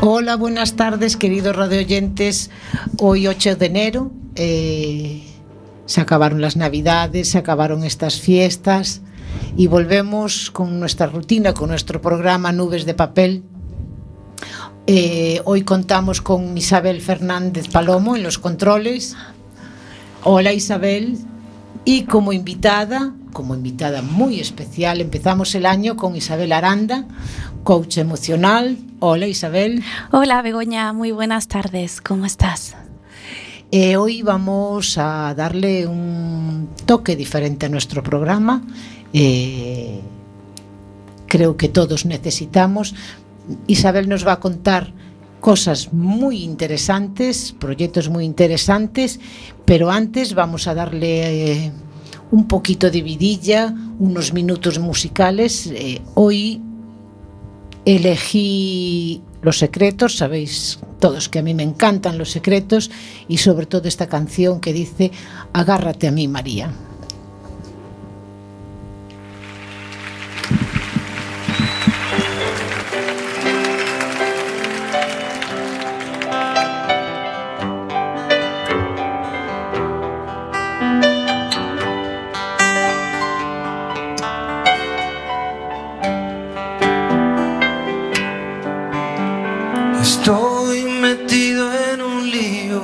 Hola, buenas tardes, queridos radioyentes. Hoy 8 de enero eh, se acabaron las navidades, se acabaron estas fiestas y volvemos con nuestra rutina, con nuestro programa Nubes de Papel. Eh, hoy contamos con Isabel Fernández Palomo en los controles. Hola Isabel. Y como invitada, como invitada muy especial, empezamos el año con Isabel Aranda, coach emocional. Hola Isabel. Hola Begoña, muy buenas tardes, ¿cómo estás? Eh, hoy vamos a darle un toque diferente a nuestro programa. Eh, creo que todos necesitamos. Isabel nos va a contar cosas muy interesantes, proyectos muy interesantes, pero antes vamos a darle eh, un poquito de vidilla, unos minutos musicales. Eh, hoy elegí Los Secretos, sabéis todos que a mí me encantan los secretos y sobre todo esta canción que dice Agárrate a mí María. Estoy metido en un lío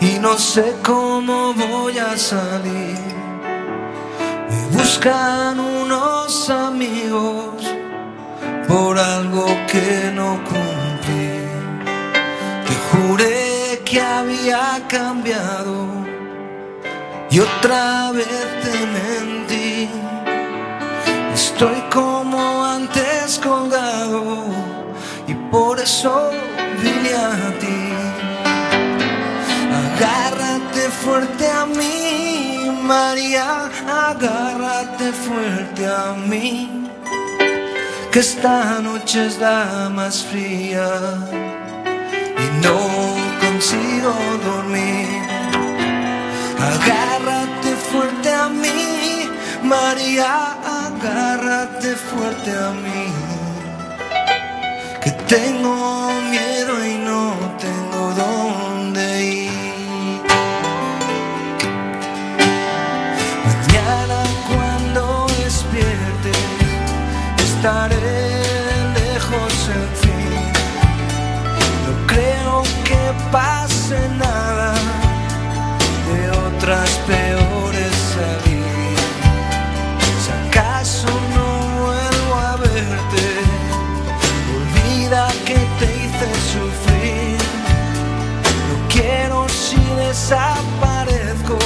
y no sé cómo voy a salir. Me buscan unos amigos por algo que no cumplí. Te juré que había cambiado y otra vez te mentí. Estoy como antes colgado eso vine a ti. Agárrate fuerte a mí, María, agárrate fuerte a mí, que esta noche es la más fría y no consigo dormir. Agárrate fuerte a mí, María, agárrate fuerte a mí tengo miedo y no tengo dónde ir. Mañana cuando despierte estaré lejos en fin. No creo que pase nada desaparezco,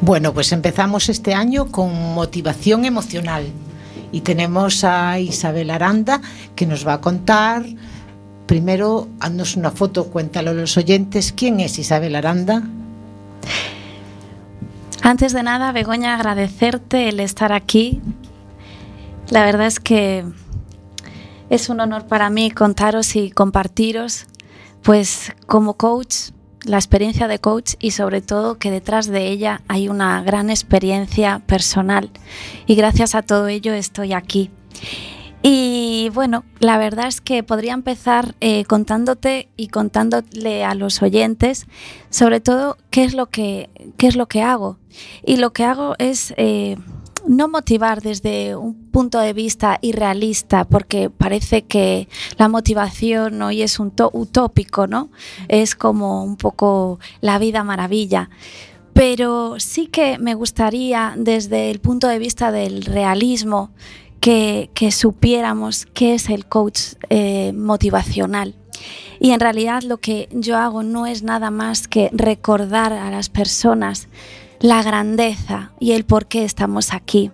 Bueno, pues empezamos este año con motivación emocional y tenemos a Isabel Aranda que nos va a contar. Primero, haznos una foto, cuéntalo a los oyentes. ¿Quién es Isabel Aranda? Antes de nada, Begoña, agradecerte el estar aquí. La verdad es que es un honor para mí contaros y compartiros, pues como coach, la experiencia de coach y sobre todo que detrás de ella hay una gran experiencia personal y gracias a todo ello estoy aquí. Y bueno, la verdad es que podría empezar eh, contándote y contándole a los oyentes sobre todo qué es lo que, qué es lo que hago. Y lo que hago es eh, no motivar desde un punto de vista irrealista, porque parece que la motivación hoy es un utópico, ¿no? Es como un poco la vida maravilla. Pero sí que me gustaría, desde el punto de vista del realismo, que, supiéramos qué es el coach eh, motivacional. Y en realidad lo que yo hago no es nada más que recordar a las personas la grandeza y el por qué estamos aquí.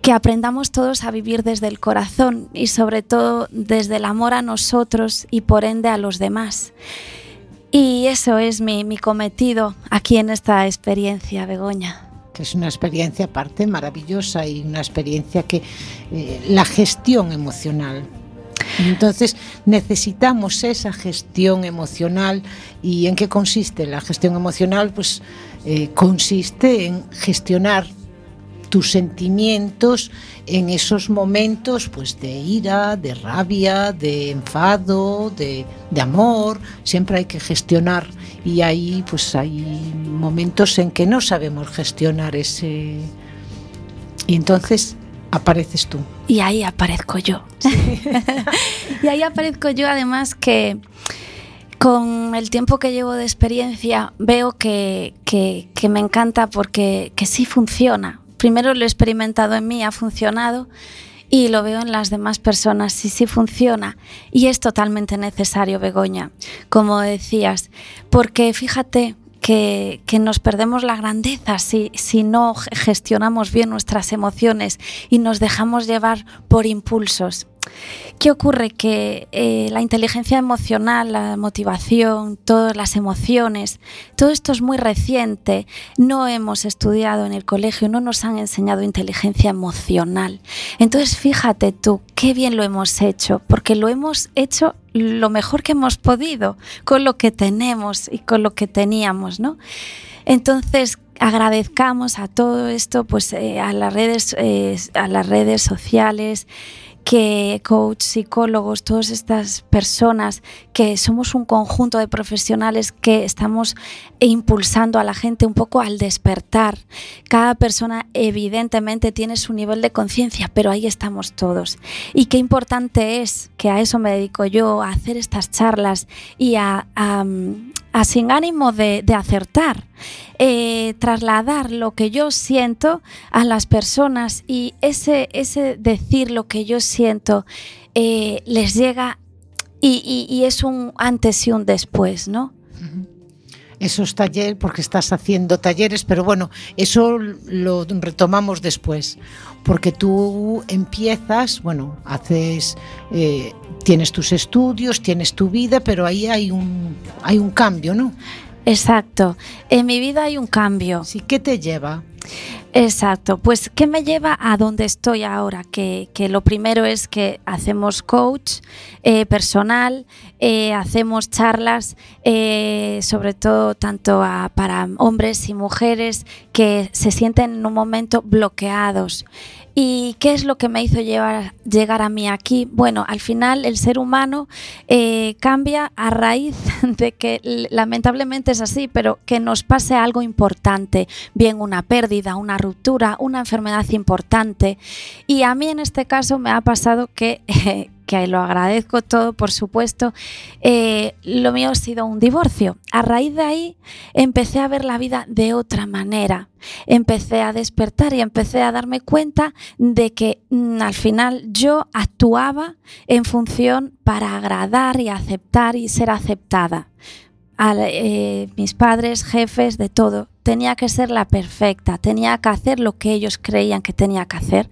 Que aprendamos todos a vivir desde el corazón y sobre todo desde el amor a nosotros y por ende a los demás. Y eso es mi, cometido aquí en esta experiencia, Begoña que es una experiencia aparte maravillosa y una experiencia que eh, la gestión emocional. Entonces necesitamos esa gestión emocional y en qué consiste la gestión emocional, pues eh, consiste en gestionar tus sentimientos en esos momentos pues de ira, de rabia, de enfado, de, de, amor, siempre hay que gestionar y ahí pues hay momentos en que no sabemos gestionar ese y entonces apareces tú. Y ahí aparezco yo. y ahí aparezco yo además que con el tiempo que llevo de experiencia veo que, que, me encanta porque que sí funciona. Primero lo he experimentado en mí, ha funcionado y lo veo en las demás personas, sí, sí funciona. Y es totalmente necesario, Begoña, como decías, porque fíjate, que, nos perdemos la grandeza si, si, no gestionamos bien nuestras emociones y nos dejamos llevar por impulsos. ¿Qué ocurre? Que eh, la inteligencia emocional, la motivación, todas las emociones, todo esto es muy reciente. No hemos estudiado en el colegio, no nos han enseñado inteligencia emocional. Entonces, fíjate tú, qué bien lo hemos hecho, porque lo hemos hecho lo mejor que hemos podido, con lo que tenemos y con lo que teníamos, ¿no? Entonces, agradezcamos a todo esto, pues eh, a las redes, eh, a las redes sociales, que coach, psicólogos, todas estas personas que somos un conjunto de profesionales que estamos impulsando a la gente un poco al despertar. Cada persona evidentemente tiene su nivel de conciencia, pero ahí estamos todos. Y qué importante es, que a eso me dedico yo, a hacer estas charlas y a, sin ánimo de, acertar, eh, trasladar lo que yo siento a las personas y ese, ese decir lo que yo siento eh, les llega y, es un antes y un después, ¿no? Esos talleres, porque estás haciendo talleres, pero bueno, eso lo retomamos después, porque tú empiezas, bueno, haces, eh, tienes tus estudios, tienes tu vida, pero ahí hay un, hay un cambio, ¿no? Exacto, en mi vida hay un cambio. Sí, ¿qué te lleva? Exacto, pues ¿qué me lleva a donde estoy ahora? Que, lo primero es que hacemos coach eh, personal, eh, hacemos charlas, eh, sobre todo tanto para hombres y mujeres que se sienten en un momento bloqueados. ¿Y qué es lo que me hizo llegar a mí aquí? Bueno, al final el ser humano eh, cambia a raíz de que lamentablemente es así, pero que nos pase algo importante, bien una pérdida, una ruptura, una enfermedad importante. Y a mí en este caso me ha pasado que... que lo agradezco todo, por supuesto, eh, lo mío ha sido un divorcio. A raíz de ahí empecé a ver la vida de otra manera. Empecé a despertar y empecé a darme cuenta de que mm, al final yo actuaba en función para agradar y aceptar y ser aceptada. A eh, mis padres, jefes, de todo. Tenía que ser la perfecta, tenía que hacer lo que ellos creían que tenía que hacer.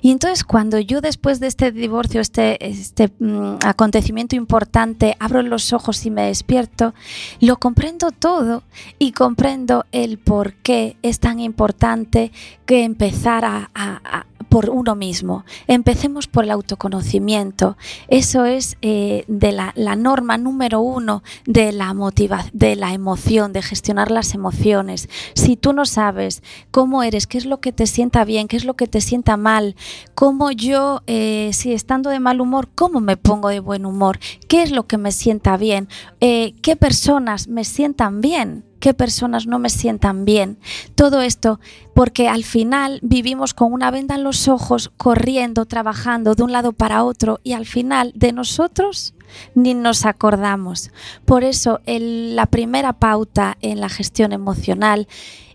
Y entonces cuando yo después de este divorcio, este, este mm, acontecimiento importante, abro los ojos y me despierto, lo comprendo todo y comprendo el por qué es tan importante que empezar a, a por uno mismo. Empecemos por el autoconocimiento. Eso es eh, de la, la, norma número uno de la motivación, de la emoción, de gestionar las emociones. Si tú no sabes cómo eres, qué es lo que te sienta bien, qué es lo que te sienta mal, cómo yo, eh, si estando de mal humor, cómo me pongo de buen humor, qué es lo que me sienta bien, eh, qué personas me sientan bien qué personas no me sientan bien. Todo esto porque al final vivimos con una venda en los ojos, corriendo, trabajando de un lado para otro y al final de nosotros ni nos acordamos. Por eso la primera pauta en la gestión emocional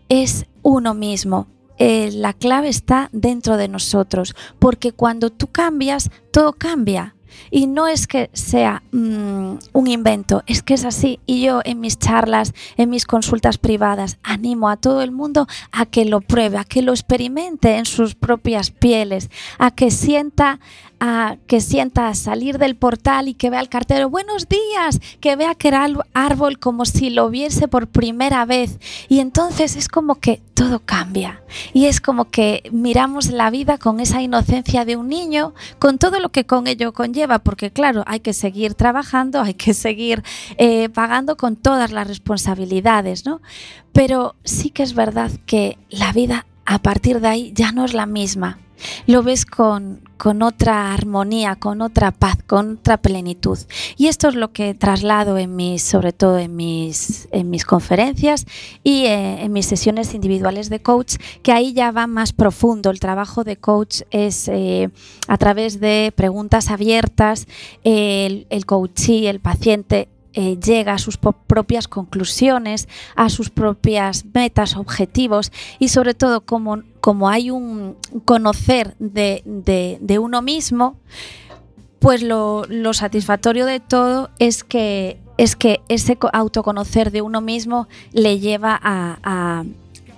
es uno mismo. Eh, la clave está dentro de nosotros, porque cuando tú cambias, todo cambia. Y no es que sea mmm, un invento, es que es así. Y yo en mis charlas, en mis consultas privadas, animo a todo el mundo a que lo pruebe, a que lo experimente en sus propias pieles, a que sienta a que sienta salir del portal y que vea al cartero, buenos días, que vea que era árbol como si lo viese por primera vez. Y entonces es como que todo cambia. Y es como que miramos la vida con esa inocencia de un niño, con todo lo que con ello conlleva, porque claro, hay que seguir trabajando, hay que seguir eh, pagando con todas las responsabilidades, ¿no? Pero sí que es verdad que la vida a partir de ahí ya no es la misma lo ves con, con, otra armonía, con otra paz, con otra plenitud. Y esto es lo que traslado en mis, sobre todo en mis, en mis conferencias y eh, en mis sesiones individuales de coach, que ahí ya va más profundo. El trabajo de coach es eh, a través de preguntas abiertas, el, el coachee, el paciente eh, llega a sus propias conclusiones, a sus propias metas, objetivos y sobre todo como, como hay un conocer de, de, de uno mismo, pues lo, lo, satisfactorio de todo es que, es que ese autoconocer de uno mismo le lleva a, a,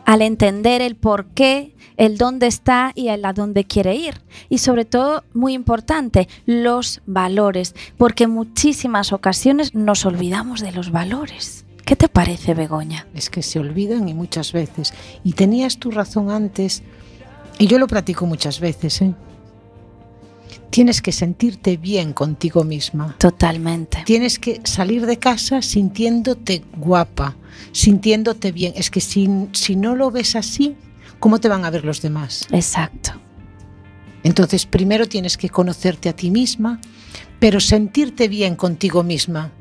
al entender el por qué el dónde está y el a dónde quiere ir. Y sobre todo, muy importante, los valores, porque muchísimas ocasiones nos olvidamos de los valores. ¿Qué te parece, Begoña? Es que se olvidan y muchas veces. Y tenías tu razón antes, y yo lo practico muchas veces, ¿eh? Tienes que sentirte bien contigo misma. Totalmente. Tienes que salir de casa sintiéndote guapa, sintiéndote bien. Es que si, si no lo ves así, ¿cómo te van a ver los demás? Exacto. Entonces, primero tienes que conocerte a ti misma, pero sentirte bien contigo misma.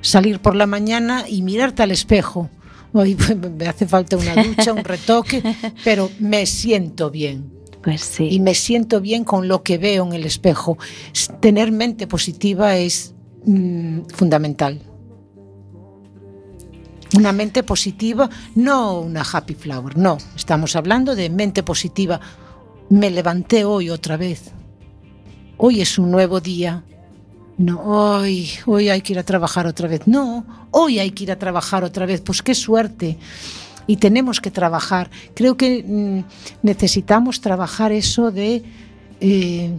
Salir por la mañana y mirarte al espejo. Hoy me hace falta una ducha, un retoque, pero me siento bien. Pues sí. Y me siento bien con lo que veo en el espejo. Tener mente positiva es mmm, fundamental. Una mente positiva, no una happy flower, no. Estamos hablando de mente positiva. Me levanté hoy otra vez. Hoy es un nuevo día. No, hoy, hoy hay que ir a trabajar otra vez. No, hoy hay que ir a trabajar otra vez. Pues qué suerte. Y tenemos que trabajar. Creo que mmm, necesitamos trabajar eso de eh,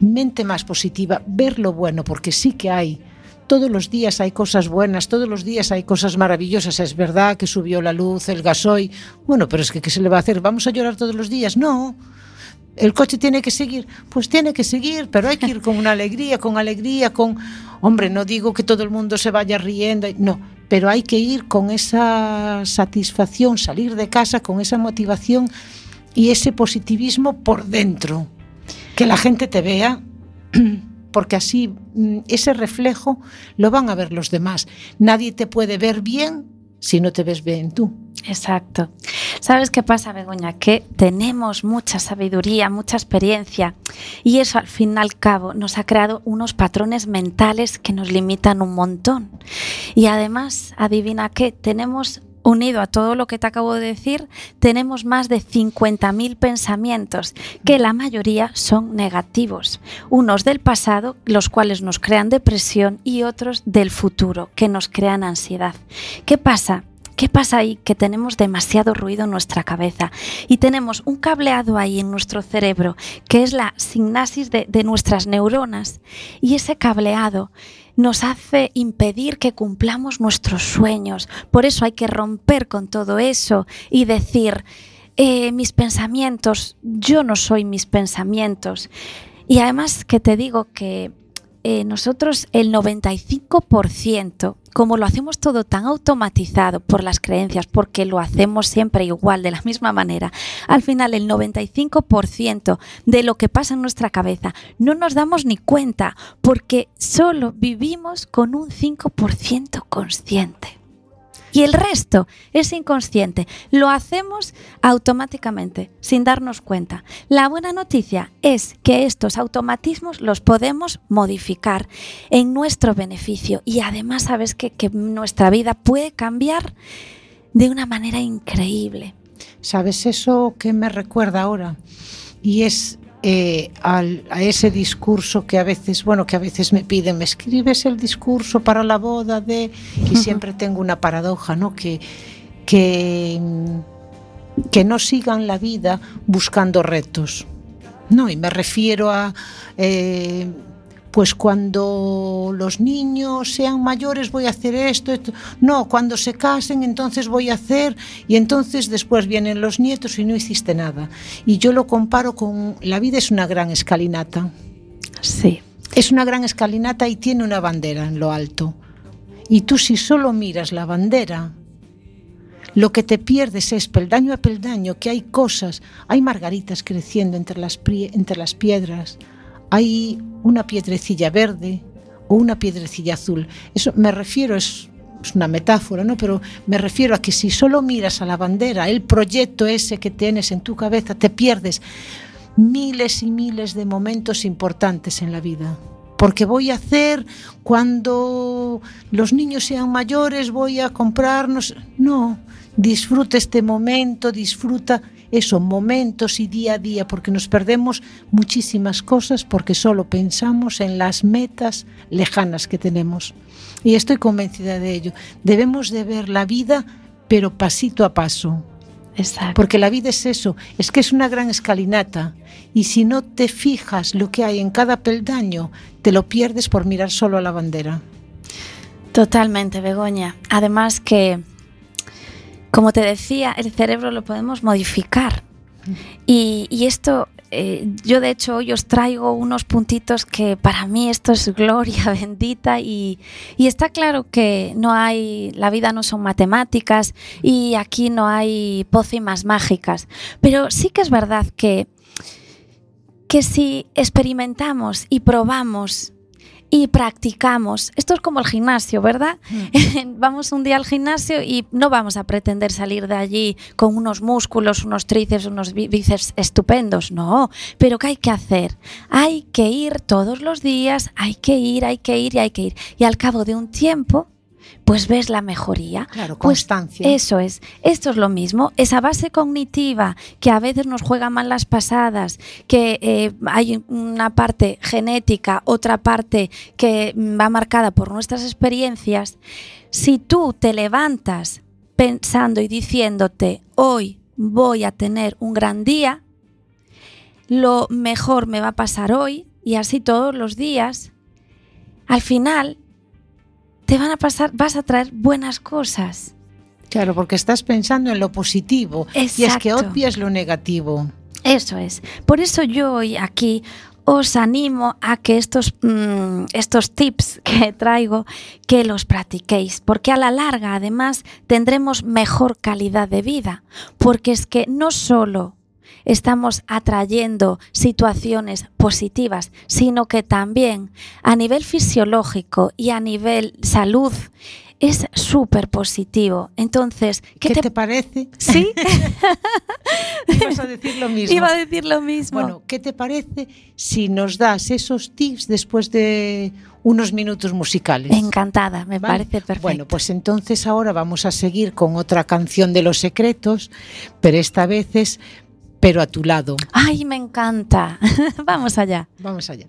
mente más positiva, ver lo bueno, porque sí que hay todos los días hay cosas buenas, todos los días hay cosas maravillosas. Es verdad que subió la luz, el gasoil. Bueno, pero es que ¿qué se le va a hacer? ¿Vamos a llorar todos los días? No. ¿El coche tiene que seguir? Pues tiene que seguir, pero hay que ir con una alegría, con alegría, con... Hombre, no digo que todo el mundo se vaya riendo, no, pero hay que ir con esa satisfacción, salir de casa con esa motivación y ese positivismo por dentro. Que la gente te vea porque así mm, ese reflejo lo van a ver los demás. Nadie te puede ver bien si no te ves bien tú. Exacto. ¿Sabes qué pasa, Begoña? Que tenemos mucha sabiduría, mucha experiencia y eso al fin y al cabo nos ha creado unos patrones mentales que nos limitan un montón. Y además, adivina qué, tenemos unido a todo lo que te acabo de decir, tenemos más de 50.000 pensamientos, que la mayoría son negativos. Unos del pasado, los cuales nos crean depresión, y otros del futuro, que nos crean ansiedad. ¿Qué pasa? ¿Qué pasa ahí? Que tenemos demasiado ruido en nuestra cabeza y tenemos un cableado ahí en nuestro cerebro, que es la sinapsis de, de nuestras neuronas. Y ese cableado nos hace impedir que cumplamos nuestros sueños. Por eso hay que romper con todo eso y decir, eh, mis pensamientos, yo no soy mis pensamientos. Y además que te digo que eh, nosotros el 95%, como lo hacemos todo tan automatizado por las creencias, porque lo hacemos siempre igual, de la misma manera, al final el 95% de lo que pasa en nuestra cabeza no nos damos ni cuenta, porque solo vivimos con un 5% consciente. Y el resto es inconsciente. Lo hacemos automáticamente, sin darnos cuenta. La buena noticia es que estos automatismos los podemos modificar en nuestro beneficio. Y además sabes que, que nuestra vida puede cambiar de una manera increíble. ¿Sabes eso que me recuerda ahora? Y es eh, al, a ese discurso que a veces, bueno, que a veces me piden, me escribes el discurso para la boda de... Y siempre tengo una paradoja, ¿no? Que, que, que no sigan la vida buscando retos. No, y me refiero a... Eh, pues cuando los niños sean mayores voy a hacer esto, esto, no, cuando se casen entonces voy a hacer y entonces después vienen los nietos y no hiciste nada. Y yo lo comparo con, la vida es una gran escalinata. Sí. Es una gran escalinata y tiene una bandera en lo alto. Y tú si solo miras la bandera, lo que te pierdes es peldaño a peldaño, que hay cosas, hay margaritas creciendo entre las, entre las piedras, hay una piedrecilla verde o una piedrecilla azul. Eso me refiero, es, una metáfora, ¿no? Pero me refiero a que si solo miras a la bandera, el proyecto ese que tienes en tu cabeza, te pierdes miles y miles de momentos importantes en la vida. Porque voy a hacer cuando los niños sean mayores, voy a comprarnos. No, disfruta este momento, disfruta eso, momentos y día a día, porque nos perdemos muchísimas cosas porque solo pensamos en las metas lejanas que tenemos. Y estoy convencida de ello. Debemos de ver la vida, pero pasito a paso. Exacto. Porque la vida es eso, es que es una gran escalinata. Y si no te fijas lo que hay en cada peldaño, te lo pierdes por mirar solo a la bandera. Totalmente, Begoña. Además que como te decía, el cerebro lo podemos modificar. Y, esto, eh, yo de hecho hoy os traigo unos puntitos que para mí esto es gloria bendita y, y, está claro que no hay, la vida no son matemáticas y aquí no hay pócimas mágicas, pero sí que es verdad que, que si experimentamos y probamos y practicamos. Esto es como el gimnasio, ¿verdad? Mm. vamos un día al gimnasio y no vamos a pretender salir de allí con unos músculos, unos tríceps, unos bíceps estupendos, no. Pero ¿qué hay que hacer? Hay que ir todos los días, hay que ir, hay que ir y hay que ir. Y al cabo de un tiempo pues ves la mejoría. Claro, pues constancia. eso es. Esto es lo mismo. Esa base cognitiva que a veces nos juega mal las pasadas, que eh, hay una parte genética, otra parte que va marcada por nuestras experiencias. Si tú te levantas pensando y diciéndote, hoy voy a tener un gran día, lo mejor me va a pasar hoy y así todos los días, al final te van a pasar, vas a traer buenas cosas. Claro, porque estás pensando en lo positivo Exacto. y es que obvias lo negativo. Eso es. Por eso yo hoy aquí os animo a que estos, mmm, estos tips que traigo, que los practiquéis, porque a la larga además tendremos mejor calidad de vida, porque es que no solo estamos atrayendo situaciones positivas, sino que también a nivel fisiológico y a nivel salud es súper positivo. Entonces, ¿qué, ¿Qué te... te... parece? Sí. Ibas a decir lo mismo. Iba a decir lo mismo. Bueno, ¿qué te parece si nos das esos tips después de unos minutos musicales? Encantada, me ¿Vale? parece perfecto. Bueno, pues entonces ahora vamos a seguir con otra canción de Los Secretos, pero esta vez es pero a tu lado. Ay, me encanta. Vamos allá. Vamos allá.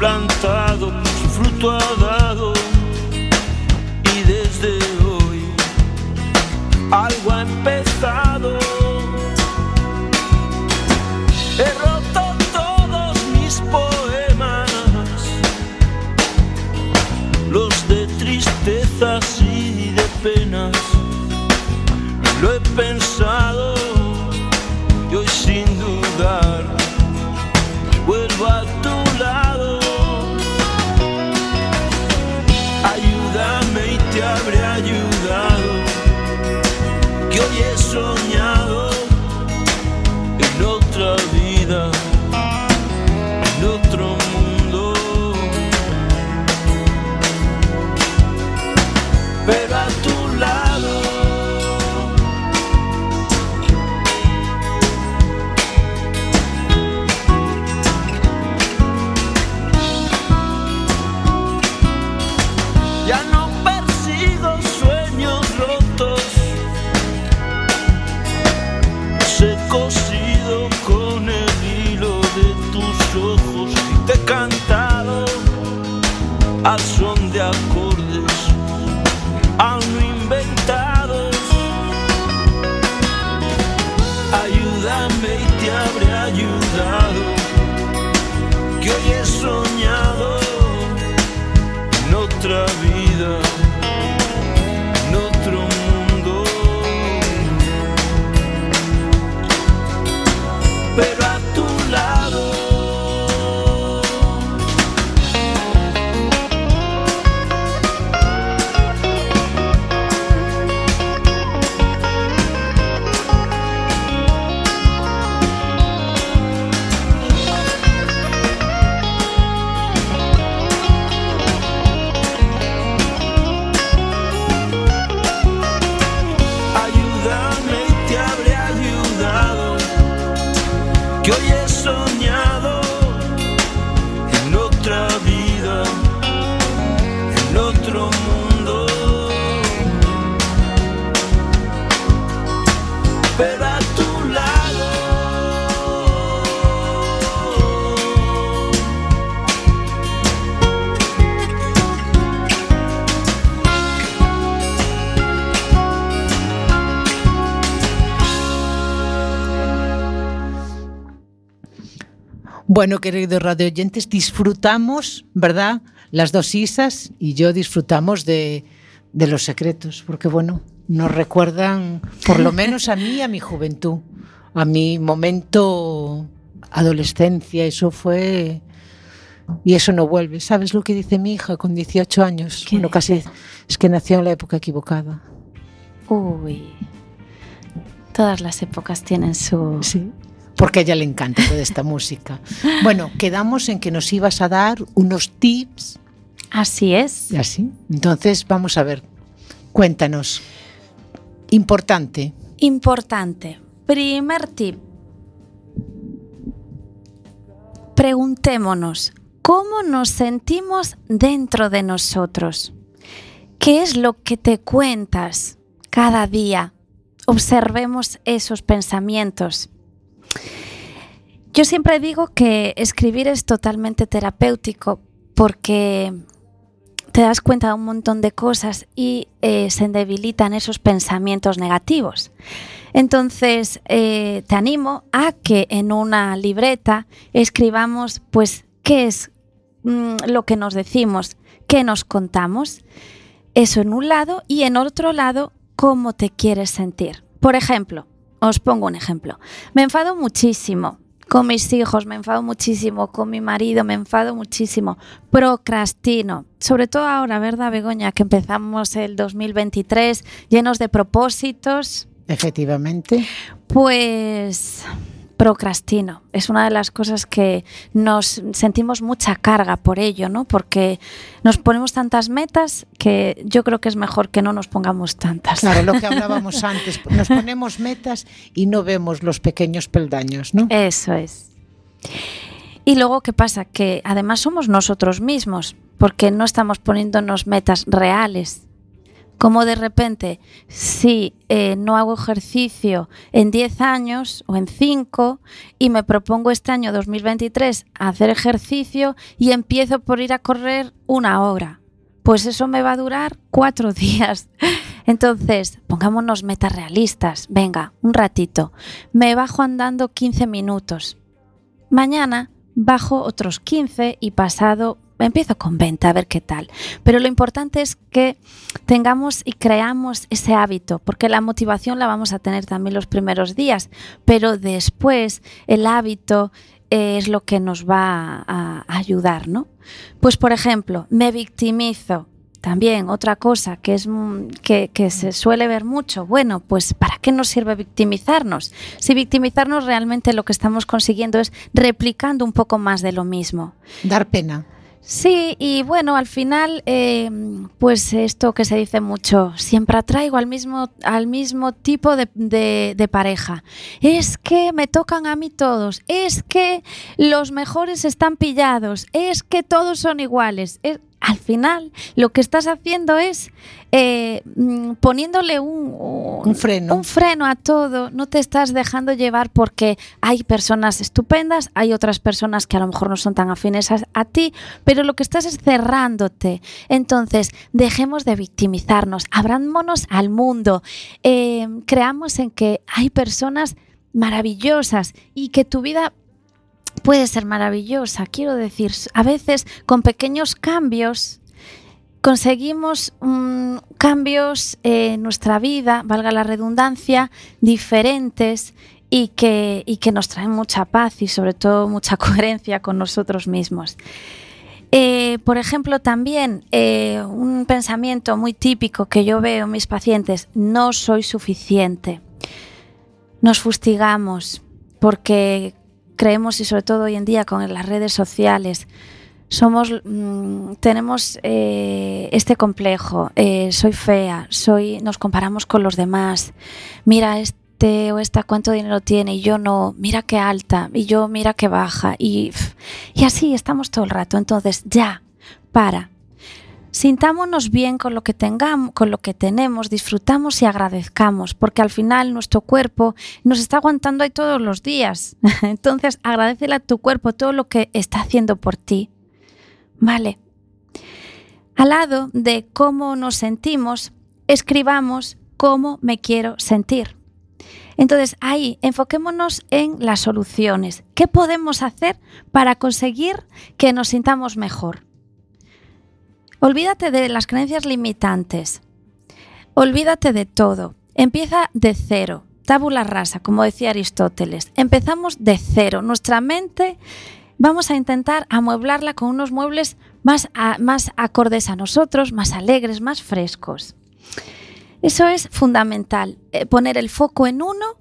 plantado, su fruto ha dado y desde hoy algo ha empezado. Bueno, queridos radioyentes, disfrutamos, ¿verdad? Las dos Isas y yo disfrutamos de, de los secretos, porque bueno, nos recuerdan, por lo menos a mí, a mi juventud, a mi momento adolescencia, eso fue... Y eso no vuelve. ¿Sabes lo que dice mi hija con 18 años? ¿Qué Bueno, casi es que nació en la época equivocada. Uy. Todas las épocas tienen su. Sí. Porque a ella le encanta toda esta música. Bueno, quedamos en que nos ibas a dar unos tips Así es. así. Entonces, vamos a ver. Cuéntanos. Importante. Importante. Primer tip. Preguntémonos, ¿cómo nos sentimos dentro de nosotros? ¿Qué es lo que te cuentas cada día? Observemos esos pensamientos. Yo siempre digo que escribir es totalmente terapéutico porque te das cuenta de un montón de cosas y eh, se debilitan esos pensamientos negativos. Entonces, eh, te animo a que en una libreta escribamos, pues, qué es mm, lo que nos decimos, qué nos contamos. Eso en un lado y en otro lado, cómo te quieres sentir. Por ejemplo, os pongo un ejemplo. Me enfado muchísimo con mis hijos, me enfado muchísimo con mi marido, me enfado muchísimo. Procrastino. Sobre todo ahora, ¿verdad, Begoña? Que empezamos el 2023 llenos de propósitos. Efectivamente. Pues procrastino. Es una de las cosas que nos sentimos mucha carga por ello, ¿no? Porque nos ponemos tantas metas que yo creo que es mejor que no nos pongamos tantas. Claro, lo que hablábamos antes. Nos ponemos metas y no vemos los pequeños peldaños, ¿no? Eso es. Y luego, ¿qué pasa? Que además somos nosotros mismos, porque no estamos poniéndonos metas reales. Como de repente, si eh, no hago ejercicio en 10 años o en 5 y me propongo este año 2023 hacer ejercicio y empiezo por ir a correr una hora, pues eso me va a durar cuatro días. Entonces, pongámonos metas realistas. Venga, un ratito. Me bajo andando 15 minutos. Mañana bajo otros 15 y pasado empiezo con 20 a ver qué tal. Pero lo importante es que tengamos y creamos ese hábito, porque la motivación la vamos a tener también los primeros días, pero después el hábito es lo que nos va a ayudar, ¿no? Pues por ejemplo, me victimizo. También otra cosa que es que, que, se suele ver mucho, bueno, pues ¿para qué nos sirve victimizarnos? Si victimizarnos realmente lo que estamos consiguiendo es replicando un poco más de lo mismo. Dar pena. Sí, y bueno, al final, eh, pues esto que se dice mucho, siempre atraigo al mismo, al mismo tipo de, pareja. Es que me tocan a mí todos, es que los mejores están pillados, es que todos son iguales. Es, al final lo que estás haciendo es eh, mm, poniéndole un, un, freno. un freno a todo, no te estás dejando llevar porque hay personas estupendas, hay otras personas que a lo mejor no son tan afines a, a ti, pero lo que estás es cerrándote. Entonces, dejemos de victimizarnos, abrámonos al mundo, eh, creamos en que hay personas maravillosas y que tu vida puede ser maravillosa. Quiero decir, a veces con pequeños cambios conseguimos um, cambios en nuestra vida, valga la redundancia, diferentes y que, y que nos traen mucha paz y sobre todo mucha coherencia con nosotros mismos. Eh, por ejemplo, también eh, un pensamiento muy típico que yo veo en mis pacientes, no soy suficiente. Nos fustigamos porque creemos y sobre todo hoy en día con las redes sociales somos mmm, tenemos eh, este complejo eh, soy fea soy nos comparamos con los demás mira este o esta cuánto dinero tiene y yo no mira qué alta y yo mira qué baja y, y así estamos todo el rato. Entonces ya para Sintámonos bien con lo que tengamos, con lo que tenemos, disfrutamos y agradezcamos, porque al final nuestro cuerpo nos está aguantando ahí todos los días. Entonces, agradecele a tu cuerpo todo lo que está haciendo por ti. Vale. Al lado de cómo nos sentimos, escribamos cómo me quiero sentir. Entonces, ahí enfoquémonos en las soluciones. ¿Qué podemos hacer para conseguir que nos sintamos mejor? Olvídate de las creencias limitantes. Olvídate de todo. Empieza de cero. Tabula rasa, como decía Aristóteles. Empezamos de cero. Nuestra mente vamos a intentar amueblarla con unos muebles más, más acordes a nosotros, más alegres, más frescos. Eso es fundamental, eh, poner el foco en uno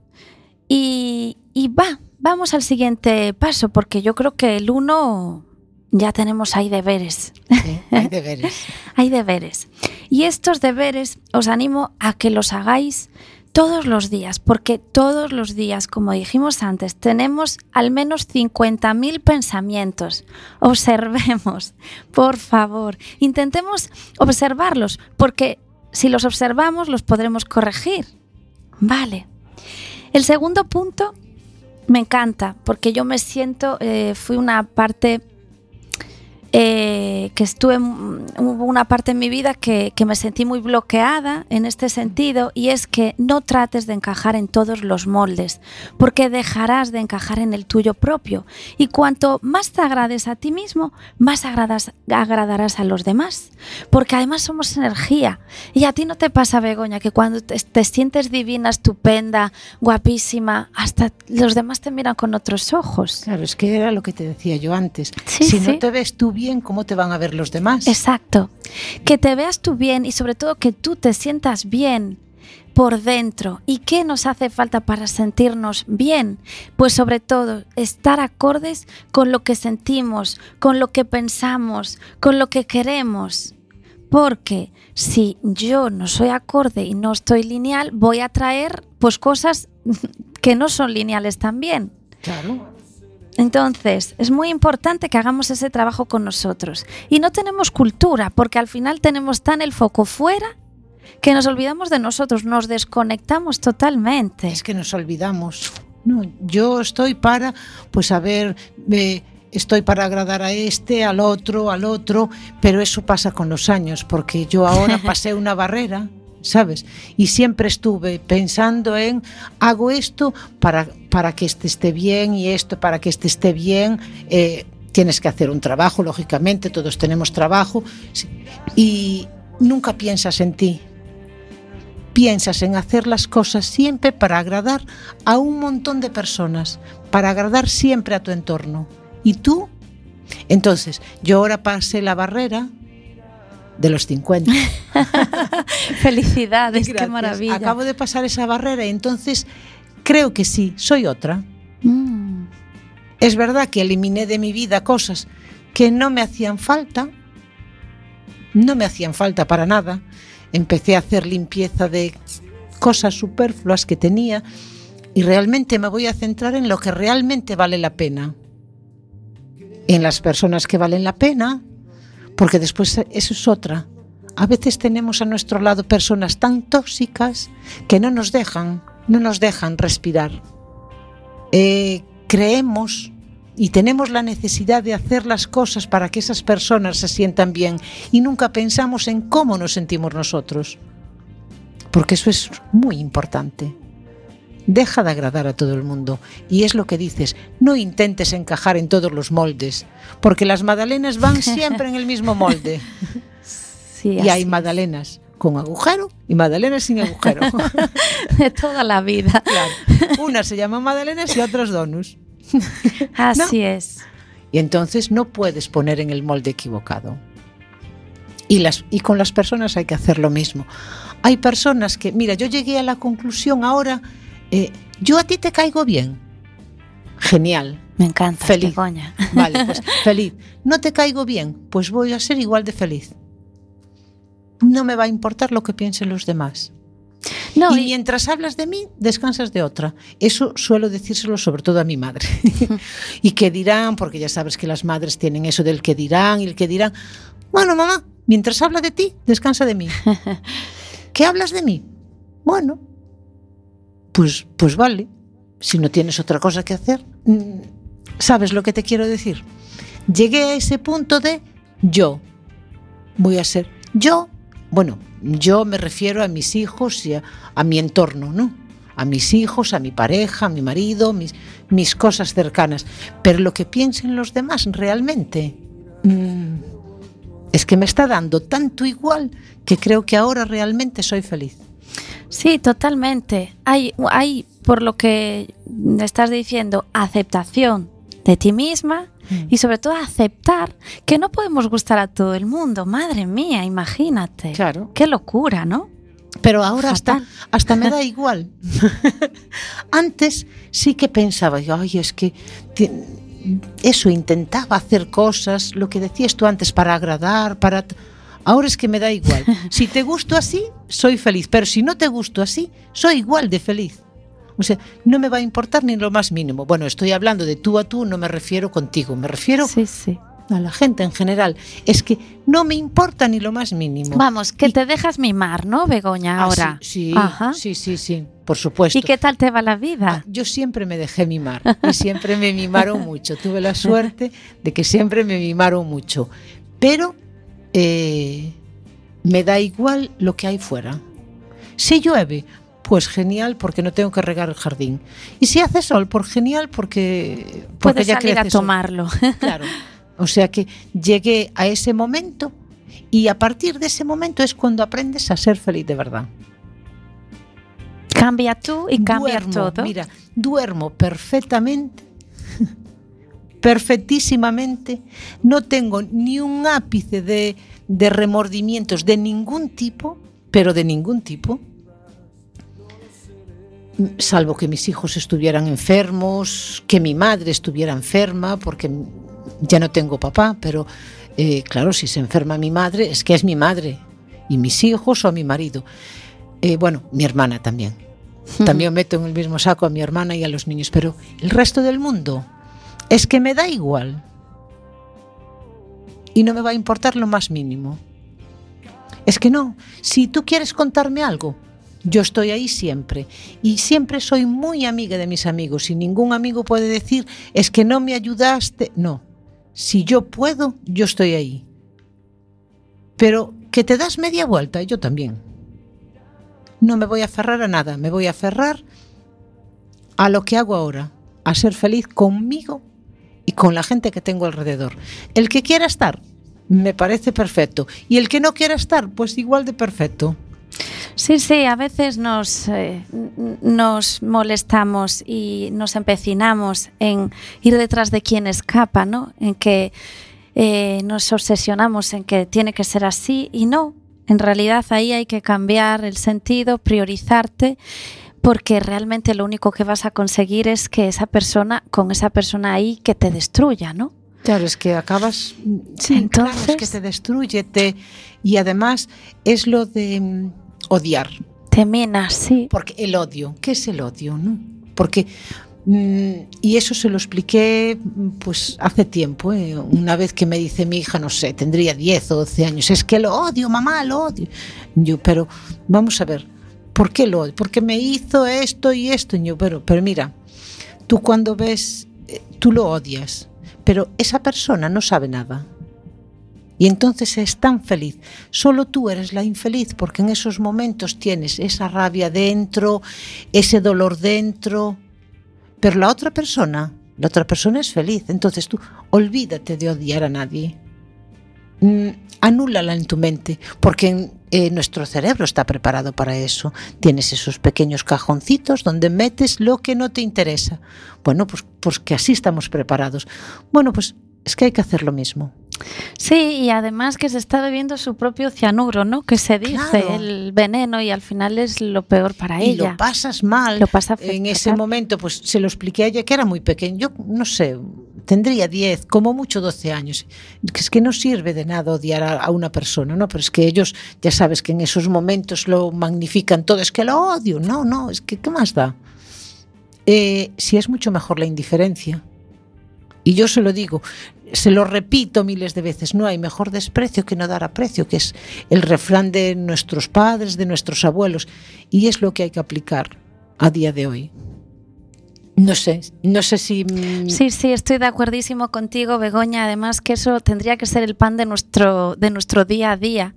y va, vamos al siguiente paso, porque yo creo que el uno ya tenemos ahí deberes. Sí, hay deberes. hay deberes. Y estos deberes os animo a que los hagáis todos los días, porque todos los días, como dijimos antes, tenemos al menos 50.000 pensamientos. Observemos, por favor. Intentemos observarlos, porque si los observamos los podremos corregir. Vale. El segundo punto me encanta, porque yo me siento, eh, fui una parte eh, que estuve, hubo una parte en mi vida que, que, me sentí muy bloqueada en este sentido y es que no trates de encajar en todos los moldes, porque dejarás de encajar en el tuyo propio. Y cuanto más te agrades a ti mismo, más agradas, agradarás a los demás, porque además somos energía. Y a ti no te pasa, Begoña, que cuando te, te sientes divina, estupenda, guapísima, hasta los demás te miran con otros ojos. Claro, es que era lo que te decía yo antes. Sí, si sí. no te ves tú bien, ¿cómo te van a ver los demás? Exacto. Que te veas tú bien y sobre todo que tú te sientas bien por dentro. ¿Y qué nos hace falta para sentirnos bien? Pues sobre todo estar acordes con lo que sentimos, con lo que pensamos, con lo que queremos. Porque si yo no soy acorde y no estoy lineal, voy a traer pues cosas que no son lineales también. Claro. Entonces, es muy importante que hagamos ese trabajo con nosotros. Y no tenemos cultura, porque al final tenemos tan el foco fuera que nos olvidamos de nosotros, nos desconectamos totalmente. Es que nos olvidamos. No, yo estoy para, pues a ver, eh, estoy para agradar a este, al otro, al otro, pero eso pasa con los años, porque yo ahora pasé una barrera ¿sabes? Y siempre estuve pensando en, hago esto para, para que este esté bien y esto para que este esté bien. Eh, tienes que hacer un trabajo, lógicamente, todos tenemos trabajo, y nunca piensas en ti. Piensas en hacer las cosas siempre para agradar a un montón de personas, para agradar siempre a tu entorno. ¿Y tú? Entonces, yo ahora pasé la barrera de los 50. Felicidades, qué maravilla. Acabo de pasar esa barrera y entonces creo que sí, soy otra. Mm. Es verdad que eliminé de mi vida cosas que no me hacían falta, no me hacían falta para nada. Empecé a hacer limpieza de cosas superfluas que tenía y realmente me voy a centrar en lo que realmente vale la pena. En las personas que valen la pena, porque después eso es otra. A veces tenemos a nuestro lado personas tan tóxicas que no nos dejan, no nos dejan respirar. Eh, creemos y tenemos la necesidad de hacer las cosas para que esas personas se sientan bien y nunca pensamos en cómo nos sentimos nosotros. Porque eso es muy importante. Deja de agradar a todo el mundo. Y es lo que dices, no intentes encajar en todos los moldes, porque las magdalenas van siempre en el mismo molde. y hay magdalenas con agujero y magdalenas sin agujero. De toda la vida. Claro. Unas se llaman magdalenas y otras donuts. Así es. Y entonces no puedes poner en el molde equivocado. Y, las, y con las personas hay que hacer lo mismo. Hay personas que, mira, yo llegué a la conclusión ahora eh, yo a ti te caigo bien. Genial. Me encanta. Feliz. Vale, pues feliz. No te caigo bien, pues voy a ser igual de feliz. No me va a importar lo que piensen los demás. No, y, mientras hablas de mí, descansas de otra. Eso suelo decírselo sobre todo a mi madre. y que dirán, porque ya sabes que las madres tienen eso del que dirán y el que dirán. Bueno, mamá, mientras habla de ti, descansa de mí. ¿Qué hablas de mí? Bueno, pues, pues vale, si no tienes otra cosa que hacer. Mm, ¿Sabes lo que te quiero decir? Llegué a ese punto de yo. Voy a ser yo. Bueno, yo me refiero a mis hijos y a, mi entorno, ¿no? A mis hijos, a mi pareja, a mi marido, mis, mis cosas cercanas. Pero lo que piensen los demás realmente mm, es que me está dando tanto igual que creo que ahora realmente soy feliz. Sí, totalmente. Hay, hay, por lo que estás diciendo, aceptación de ti misma mm. y sobre todo aceptar que no podemos gustar a todo el mundo. Madre mía, imagínate. Claro. Qué locura, ¿no? Pero ahora hasta, hasta me da igual. Antes sí que pensaba, yo, ay, es que eso, intentaba hacer cosas, lo que decías tú antes, para agradar, para... Ahora es que me da igual. Si te gusto así, soy feliz, pero si no te gusto así, soy igual de feliz. O sea, no me va a importar ni lo más mínimo. Bueno, estoy hablando de tú a tú, no me refiero contigo, me refiero sí, sí. a la gente en general. Es que no me importa ni lo más mínimo. Vamos, que te dejas mimar, ¿no, Begoña, ah, ahora? sí, sí, sí, sí, por supuesto. ¿Y qué tal te va la vida? Ah, yo siempre me dejé mimar y siempre me mimaron mucho. Tuve la suerte de que siempre me mimaron mucho. Pero eh, me da igual lo que hay fuera. Si llueve, pues genial porque no tengo que regar el jardín. Y si hace sol, pues genial porque, porque Puedes ya salir a tomarlo. Claro. O sea que llegué a ese momento y a partir de ese momento es cuando aprendes a ser feliz de verdad. Cambia tú y cambia todo. Mira, duermo perfectamente perfectísimamente, no tengo ni un ápice de, de remordimientos de ningún tipo, pero de ningún tipo, salvo que mis hijos estuvieran enfermos, que mi madre estuviera enferma, porque ya no tengo papá, pero eh, claro, si se enferma mi madre, es que es mi madre, y mis hijos o mi marido. Eh, bueno, mi hermana también. También meto en el mismo saco a mi hermana y a los niños, pero el resto del mundo, es que me da igual. Y no me va a importar lo más mínimo. Es que no, si tú quieres contarme algo, yo estoy ahí siempre. Y siempre soy muy amiga de mis amigos. Y ningún amigo puede decir, es que no me ayudaste. No, si yo puedo, yo estoy ahí. Pero que te das media vuelta, yo también. no me voy a aferrar a nada, me voy a aferrar a lo que hago ahora, a ser feliz conmigo y con la gente que tengo alrededor. El que quiera estar, me parece perfecto. Y el que no quiera estar, pues igual de perfecto. Sí, sí, a veces nos, eh, nos molestamos y nos empecinamos en ir detrás de quien escapa, ¿no? En que eh, nos obsesionamos en que tiene que ser así y no. En realidad ahí hay que cambiar el sentido, priorizarte, porque realmente lo único que vas a conseguir es que esa persona, con esa persona ahí, que te destruya, ¿no? Claro, es que acabas. Sí, Entonces, claro, es que te destruye, te, y además es lo de mm, odiar. Te minas, sí. Porque el odio, ¿qué es el odio? No? Porque mm, y eso se lo expliqué pues hace tiempo, ¿eh? una vez que me dice mi hija, no sé, tendría 10 o 12 años, es que lo odio, mamá, lo odio. Yo, pero vamos a ver, ¿por qué lo odio? Porque me hizo esto y esto. Yo, pero, pero mira, tú cuando ves, eh, tú lo odias, pero esa persona no sabe nada. Y entonces es tan feliz. Solo tú eres la infeliz porque en esos momentos tienes esa rabia dentro, ese dolor dentro. Pero la otra persona, la otra persona es feliz. Entonces tú olvídate de odiar a nadie. Mm, anúlala en tu mente, porque eh, nuestro cerebro está preparado para eso. Tienes esos pequeños cajoncitos donde metes lo que no te interesa. Bueno, pues, pues que así estamos preparados. Bueno, pues es que hay que hacer lo mismo. Sí, y además que se está bebiendo su propio cianuro, ¿no? Que se dice el veneno y al final es lo peor para y ella. Lo pasas mal. Lo pasa en ese momento, pues se lo expliqué a ella que era muy pequeño. Yo no sé, tendría 10, como mucho 12 años. Es que no sirve de nada odiar a, una persona, ¿no? Pero es que ellos, ya sabes que en esos momentos lo magnifican todo. Es que lo odio. No, no, es que ¿qué más da? Eh, si es mucho mejor la indiferencia. Y yo se lo digo, se lo repito miles de veces, no hay mejor desprecio que no dar aprecio, que es el refrán de nuestros padres, de nuestros abuelos, y es lo que hay que aplicar a día de hoy. No sé, no sé si... Sí, sí, estoy de acuerdísimo contigo, Begoña. Además que eso tendría que ser el pan de nuestro, de nuestro día a día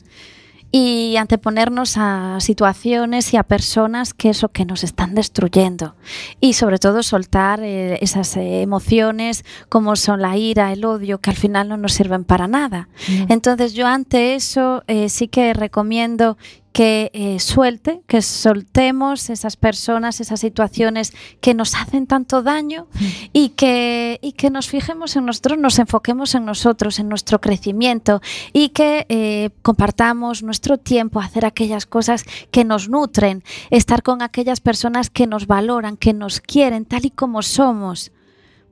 y anteponernos a situaciones y a personas que eso que nos están destruyendo y sobre todo soltar eh, esas eh, emociones como son la ira, el odio que al final no nos sirven para nada. Entonces yo ante eso eh, sí que recomiendo que eh, suelte, que soltemos esas personas, esas situaciones que nos hacen tanto daño mm. y que, y que nos fijemos en nosotros, nos enfoquemos en nosotros, en nuestro crecimiento y que eh, compartamos nuestro tiempo a hacer aquellas cosas que nos nutren, estar con aquellas personas que nos valoran, que nos quieren tal y como somos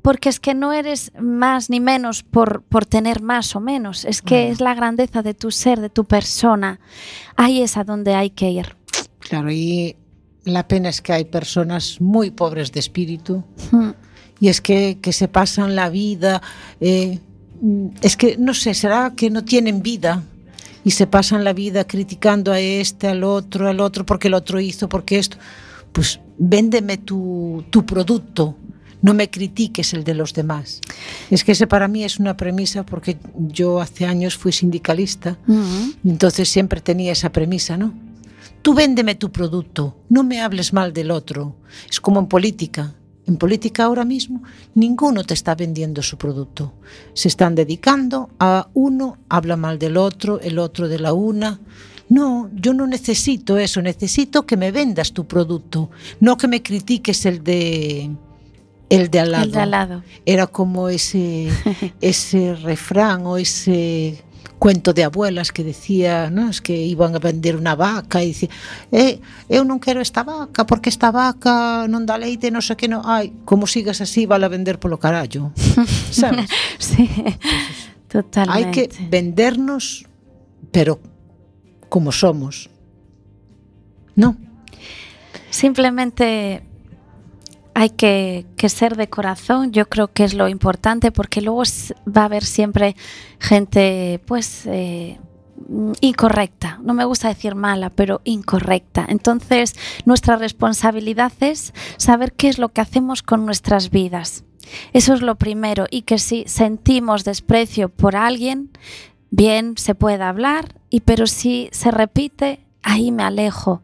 porque es que no eres más ni menos por, por tener más o menos, es que es la grandeza de tu ser, de tu persona. Ahí es a donde hay que ir. Claro, y la pena es que hay personas muy pobres de espíritu hmm. y es que, que, se pasan la vida, eh, es que no sé, será que no tienen vida y se pasan la vida criticando a este, al otro, al otro, porque el otro hizo, porque esto. Pues véndeme tu, tu producto no me critiques el de los demás. Es que ese para mí es una premisa porque yo hace años fui sindicalista, entonces siempre tenía esa premisa, ¿no? Tú véndeme tu producto, no me hables mal del otro. Es como en política. En política ahora mismo ninguno te está vendiendo su producto. Se están dedicando a uno, habla mal del otro, el otro de la una. No, yo no necesito eso, necesito que me vendas tu producto, no que me critiques el de El de al lado. El de al lado. Era como ese, ese refrán o ese cuento de abuelas que decía ¿no? es que iban a vender una vaca e dicía eh, eu non quero esta vaca porque esta vaca non dá leite non sei que non, ai, como sigas así vale a vender polo carallo sabes? sí, totalmente hai que vendernos pero como somos No. Simplemente hay que, ser de corazón, yo creo que es lo importante, porque luego va a haber siempre gente, pues, eh, incorrecta. No me gusta decir mala, pero incorrecta. Entonces, nuestra responsabilidad es saber qué es lo que hacemos con nuestras vidas. Eso es lo primero. Y que si sentimos desprecio por alguien, bien se puede hablar, y pero si se repite, ahí me alejo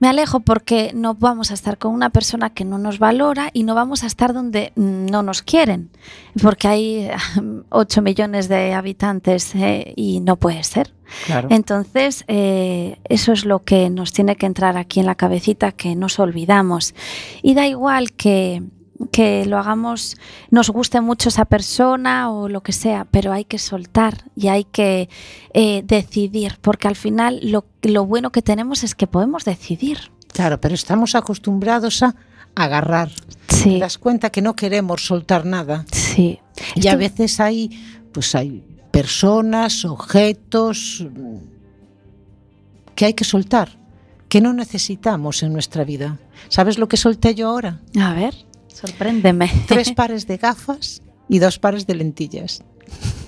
me alejo porque no vamos a estar con una persona que no nos valora y no vamos a estar donde no nos quieren, porque hay 8 millones de habitantes eh, y no puede ser. Claro. Entonces, eh, eso es lo que nos tiene que entrar aquí en la cabecita, que nos olvidamos. Y da igual que, que lo hagamos, nos guste mucho esa persona o lo que sea, pero hay que soltar y hay que eh, decidir, porque al final lo, lo bueno que tenemos es que podemos decidir. Claro, pero estamos acostumbrados a agarrar. Te Sí, das cuenta que no queremos soltar nada. sí. Y a veces hay, pues hay personas, objetos mm, que hay que soltar, que no necesitamos en nuestra vida. ¿Sabes lo que solté yo ahora? A ver, sorpréndeme. Tres pares de gafas y dos pares de lentillas.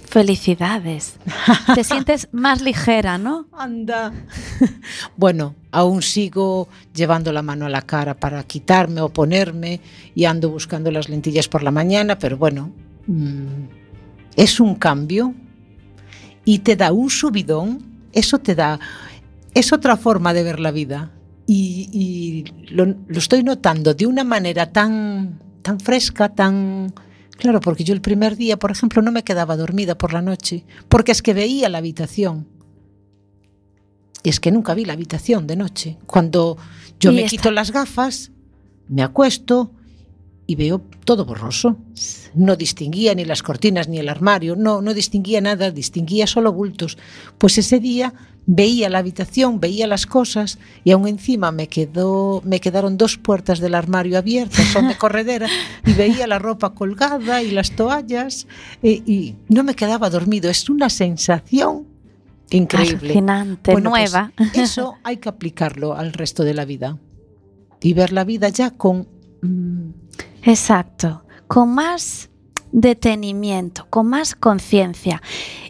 Felicidades. Te sientes más ligera, ¿no? Anda. bueno, aún sigo llevando la mano a la cara para quitarme o ponerme y ando buscando las lentillas por la mañana, pero bueno, mm, es un cambio y te da un subidón, eso te da, es otra forma de ver la vida y, y lo, lo estoy notando de una manera tan, tan fresca, tan... Claro, porque yo el primer día, por ejemplo, no me quedaba dormida por la noche, porque es que veía la habitación. Y es que nunca vi la habitación de noche. Cuando yo me esta- quito las gafas, me acuesto y veo todo borroso. No distinguía ni las cortinas ni el armario, no, no distinguía nada, distinguía solo bultos. Pues ese día veía la habitación, veía las cosas y aún encima me quedó, me quedaron dos puertas del armario abiertas, son de corredera, y veía la ropa colgada y las toallas y, y no me quedaba dormido. Es una sensación increíble. Alucinante, Bueno, pues, nueva. eso hay que aplicarlo al resto de la vida y ver la vida ya con mm, Exacto, con más detenimiento, con más conciencia.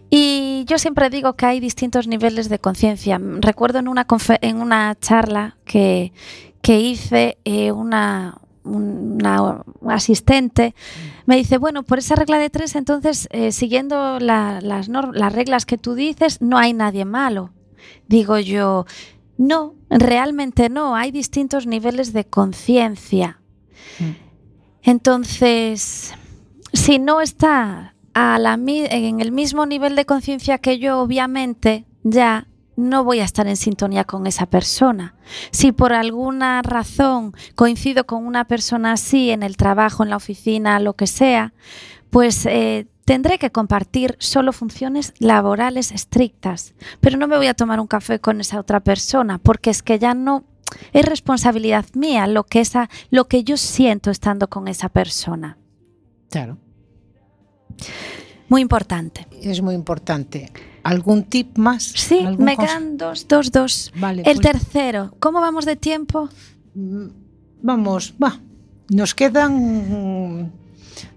Y yo siempre digo que hay distintos niveles de conciencia. Recuerdo en una, en una charla que, que hice, eh, una, una asistente me dice, bueno, por esa regla de tres, entonces, eh, siguiendo la- las, reglas que tú dices, no hay nadie malo. Digo yo, no, realmente no, hay distintos niveles de conciencia. Entonces, si no está en el mismo nivel de conciencia que yo, obviamente, ya no voy a estar en sintonía con esa persona. Si por alguna razón coincido con una persona así en el trabajo, en la oficina, lo que sea, pues eh, tendré que compartir solo funciones laborales estrictas. Pero no me voy a tomar un café con esa otra persona porque es que ya no es responsabilidad mía lo que, esa, lo que yo siento estando con esa persona. claro, Muy importante. es muy importante. ¿Algún tip más? Sí, ¿Algún me quedan dos, dos, dos. Vale, El pues, tercero, ¿cómo vamos de tiempo? mm, vamos, va. Nos quedan mm,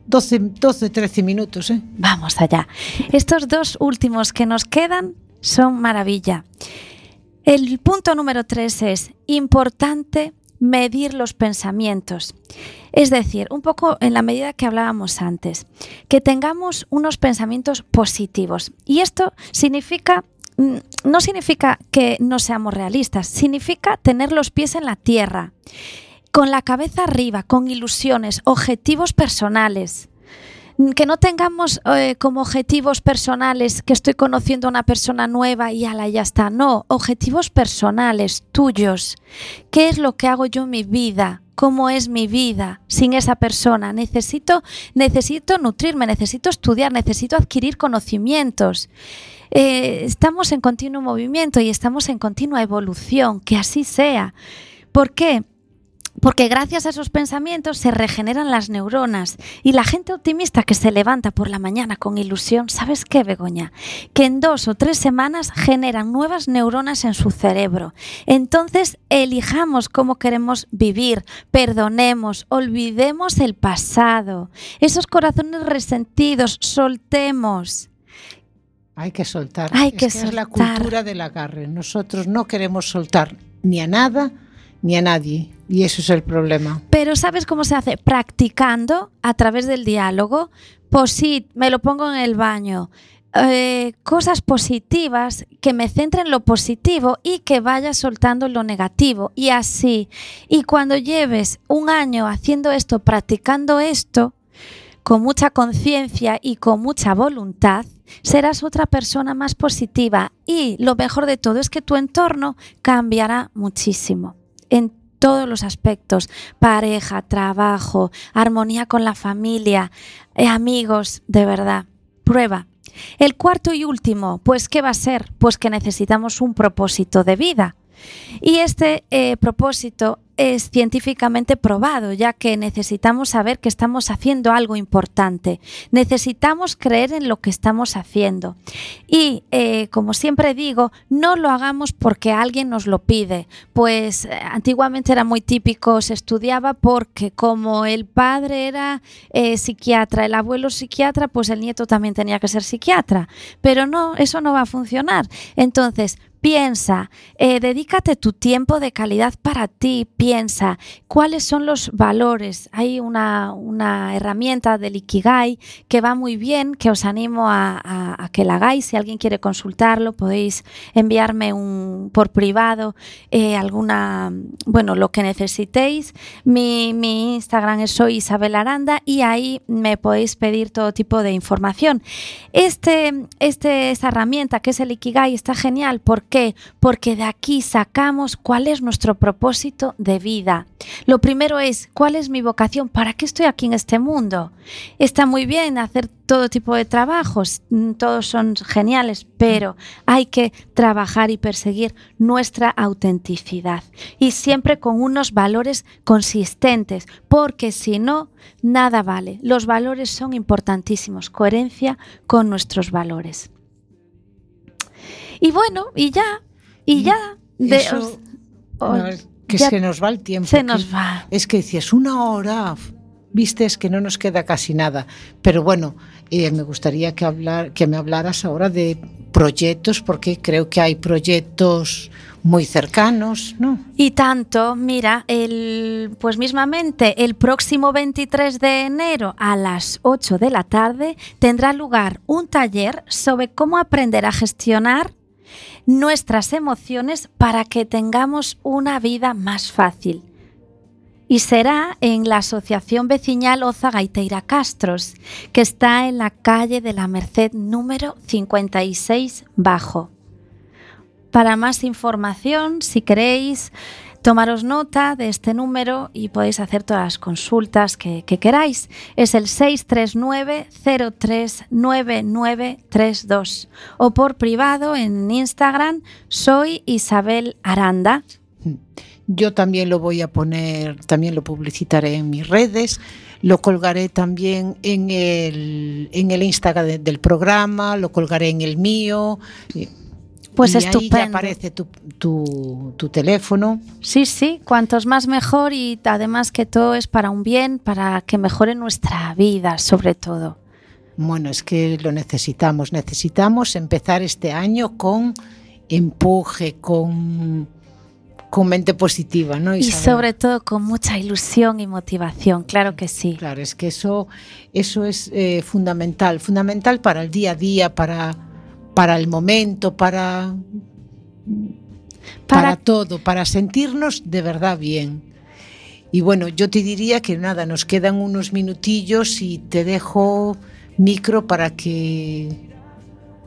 12, 12, 13 minutos, ¿eh? Vamos allá. Estos dos últimos que nos quedan son maravilla. El punto número tres es importante medir los pensamientos. Es decir, un poco en la medida que hablábamos antes, que tengamos unos pensamientos positivos. Y esto significa, mm, no significa que no seamos realistas, significa tener los pies en la tierra, con la cabeza arriba, con ilusiones, objetivos personales. Que no tengamos eh, como objetivos personales que estoy conociendo a una persona nueva y ala, ya está. No, objetivos personales, tuyos. ¿Qué es lo que hago yo en mi vida? ¿Cómo es mi vida sin esa persona? Necesito, necesito nutrirme, necesito estudiar, necesito adquirir conocimientos. Eh, estamos en continuo movimiento y estamos en continua evolución, que así sea. ¿Por qué? Porque gracias a esos pensamientos se regeneran las neuronas y la gente optimista que se levanta por la mañana con ilusión, ¿sabes qué, Begoña? Que en dos o tres semanas generan nuevas neuronas en su cerebro. Entonces, elijamos cómo queremos vivir, perdonemos, olvidemos el pasado. Esos corazones resentidos, soltemos. Hay que soltar. Hay Es que Es la soltar. cultura del agarre. Nosotros no queremos soltar ni a nada ni a nadie. Y eso es el problema. Pero ¿sabes cómo se hace? Practicando a través del diálogo. Sí, me lo pongo en el baño. eh, cosas positivas, que me centre en lo positivo y que vaya soltando lo negativo. Y así, y cuando lleves un año haciendo esto, practicando esto, con mucha conciencia y con mucha voluntad, serás otra persona más positiva y lo mejor de todo es que tu entorno cambiará muchísimo en todos los aspectos, pareja, trabajo, armonía con la familia, eh, amigos, de verdad. Prueba, el cuarto y último, pues ¿qué va a ser? Pues que necesitamos un propósito de vida. Y este eh, propósito es científicamente probado, ya que necesitamos saber que estamos haciendo algo importante. Necesitamos creer en lo que estamos haciendo. Y, eh, como siempre digo, no lo hagamos porque alguien nos lo pide. Pues eh, antiguamente era muy típico, se estudiaba porque como el padre era psiquiatra, el abuelo psiquiatra, pues el nieto también tenía que ser psiquiatra. Pero no, eso no va a funcionar. Entonces, Piensa, eh, dedícate tu tiempo de calidad para ti. Piensa cuáles son los valores. Hay una, una herramienta del Ikigai que va muy bien, que os animo a, que la hagáis. Si alguien quiere consultarlo, podéis enviarme un, por privado eh, alguna, bueno, lo que necesitéis. Mi, Instagram es soy Isabel Aranda y ahí me podéis pedir todo tipo de información. Este, este, esta herramienta que es el Ikigai está genial porque qué? Porque de aquí sacamos cuál es nuestro propósito de vida. Lo primero es, ¿cuál es mi vocación? ¿Para qué estoy aquí en este mundo? Está muy bien hacer todo tipo de trabajos, mm, todos son geniales, pero hay que trabajar y perseguir nuestra autenticidad y siempre con unos valores consistentes, porque si no, nada vale. Los valores son importantísimos, coherencia con nuestros valores. Y bueno, y ya, y ya. De, Eso, que se nos va el tiempo. Se nos va. Es que decías, una hora, viste, es que no nos queda casi nada. Pero bueno, eh, me gustaría que, hablar, que me hablaras ahora de proyectos, porque creo que hay proyectos muy cercanos, ¿no? Y tanto, mira, el, pues mismamente el próximo 23 de enero a las 8 de la tarde tendrá lugar un taller sobre cómo aprender a gestionar nuestras emociones para que tengamos una vida más fácil. Y será en la Asociación Vecinal Oza Gaiteira Castros, que está en la calle de la Merced número 56 Bajo. Para más información, si queréis, tomaros nota de este número y podéis hacer todas las consultas que, queráis. Es el 639-039932 o por privado en Instagram soy Isabel Aranda. Yo también lo voy a poner, también lo publicitaré en mis redes, lo colgaré también en el, en el Instagram del programa, lo colgaré en el mío. Pues y estupendo. Ahí ya aparece tu, tu, tu, teléfono. Sí, sí, cuantos más mejor y además que todo es para un bien, para que mejore nuestra vida, sobre todo. Bueno, es que lo necesitamos. Necesitamos empezar este año con empuje, con, con mente positiva, ¿no? Isabel? Y sobre todo con mucha ilusión y motivación, claro que sí. Claro, es que eso, eso es eh, fundamental, fundamental para el día a día, para para el momento, para, para, para todo, para sentirnos de verdad bien. Y bueno, yo te diría que nada, nos quedan unos minutillos y te dejo micro para que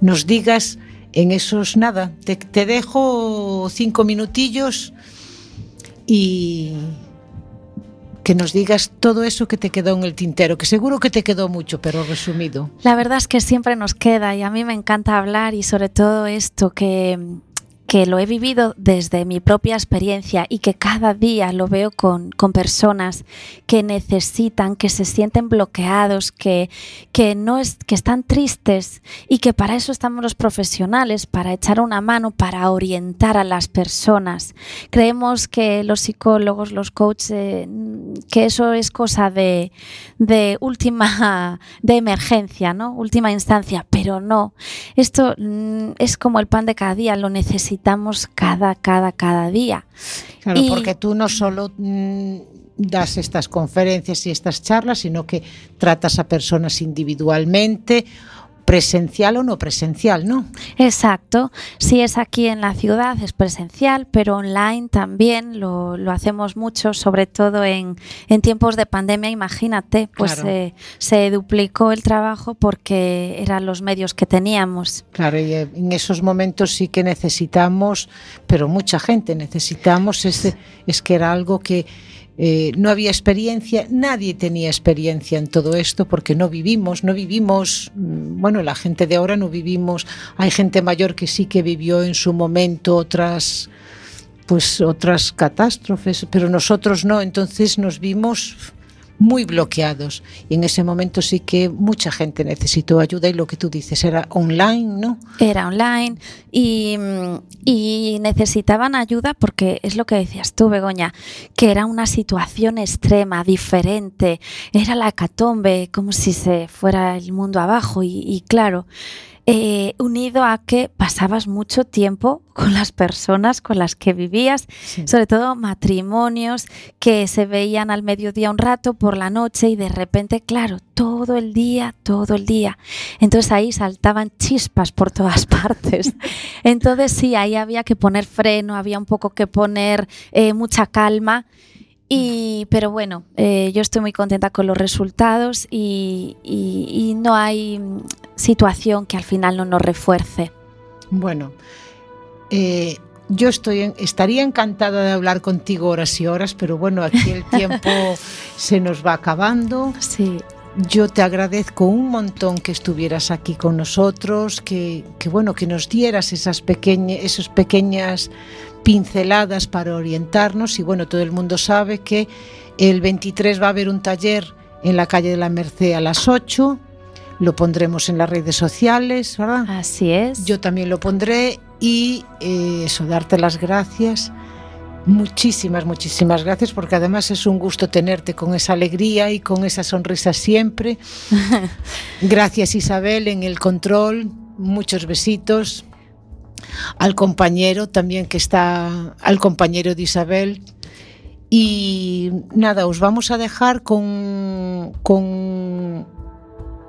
nos digas en esos nada. Te, te dejo cinco minutillos y, que nos digas todo eso que te quedó en el tintero, que seguro que te quedó mucho, pero resumido. La verdad es que siempre nos queda y a mí me encanta hablar y sobre todo esto que que lo he vivido desde mi propia experiencia y que cada día lo veo con, con personas que necesitan, que se sienten bloqueados, que, que, no es, que están tristes y que para eso estamos los profesionales, para echar una mano, para orientar a las personas. Creemos que los psicólogos, los coaches, eh, que eso es cosa de, de última, de emergencia, ¿no? Última instancia, pero no. Esto mm, es como el pan de cada día, lo necesitamos necesitamos cada, cada, cada día. Claro, y, porque tú no solo mmm, das estas conferencias y estas charlas, sino que tratas a personas individualmente presencial o no presencial, ¿no? Exacto. Si es aquí en la ciudad es presencial, pero online también lo, lo hacemos mucho, sobre todo en, en, tiempos de pandemia. Imagínate, pues claro. eh, se duplicó el trabajo porque eran los medios que teníamos. Claro, y en esos momentos sí que necesitamos, pero mucha gente necesitamos, ese, es que era algo que eh, no había experiencia, nadie tenía experiencia en todo esto porque no vivimos, no vivimos, mm, bueno, la gente de ahora no vivimos, hay gente mayor que sí que vivió en su momento otras pues otras catástrofes, pero nosotros no, entonces nos vimos muy bloqueados. Y en ese momento sí que mucha gente necesitó ayuda y lo que tú dices era online, ¿no? Era online y, necesitaban ayuda porque es lo que decías tú, Begoña, que era una situación extrema, diferente, era la hecatombe, como si se fuera el mundo abajo. Y claro, eh, unido a que pasabas mucho tiempo con las personas con las que vivías, sí. sobre todo matrimonios que se veían al mediodía un rato, por la noche y de repente, claro, todo el día, todo el día. Entonces ahí saltaban chispas por todas partes. Entonces sí, ahí había que poner freno, había un poco que poner eh, mucha calma. Y, pero bueno, eh, yo estoy muy contenta con los resultados y, y, y, no hay situación que al final no nos refuerce. Bueno, eh, yo estoy en, estaría encantada de hablar contigo horas y horas, pero bueno, aquí el tiempo se nos va acabando. Sí. Yo te agradezco un montón que estuvieras aquí con nosotros, que, que bueno, que nos dieras esas pequeñas, esas pequeñas pinceladas para orientarnos y bueno, todo el mundo sabe que el 23 va a haber un taller en la calle de la Merced a las 8, lo pondremos en las redes sociales, ¿verdad? Así es. Yo también lo pondré y eh, eso, darte las gracias. Muchísimas, muchísimas gracias porque además es un gusto tenerte con esa alegría y con esa sonrisa siempre. gracias Isabel en el control, muchos besitos al compañero también que está, al compañero de Isabel. Y nada, os vamos a dejar con, con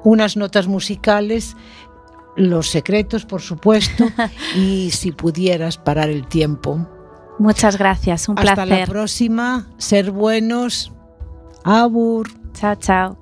unas notas musicales, los secretos, por supuesto, y si pudieras parar el tiempo. Muchas gracias, un Hasta placer. Hasta la próxima, ser buenos. Abur. Chao, chao.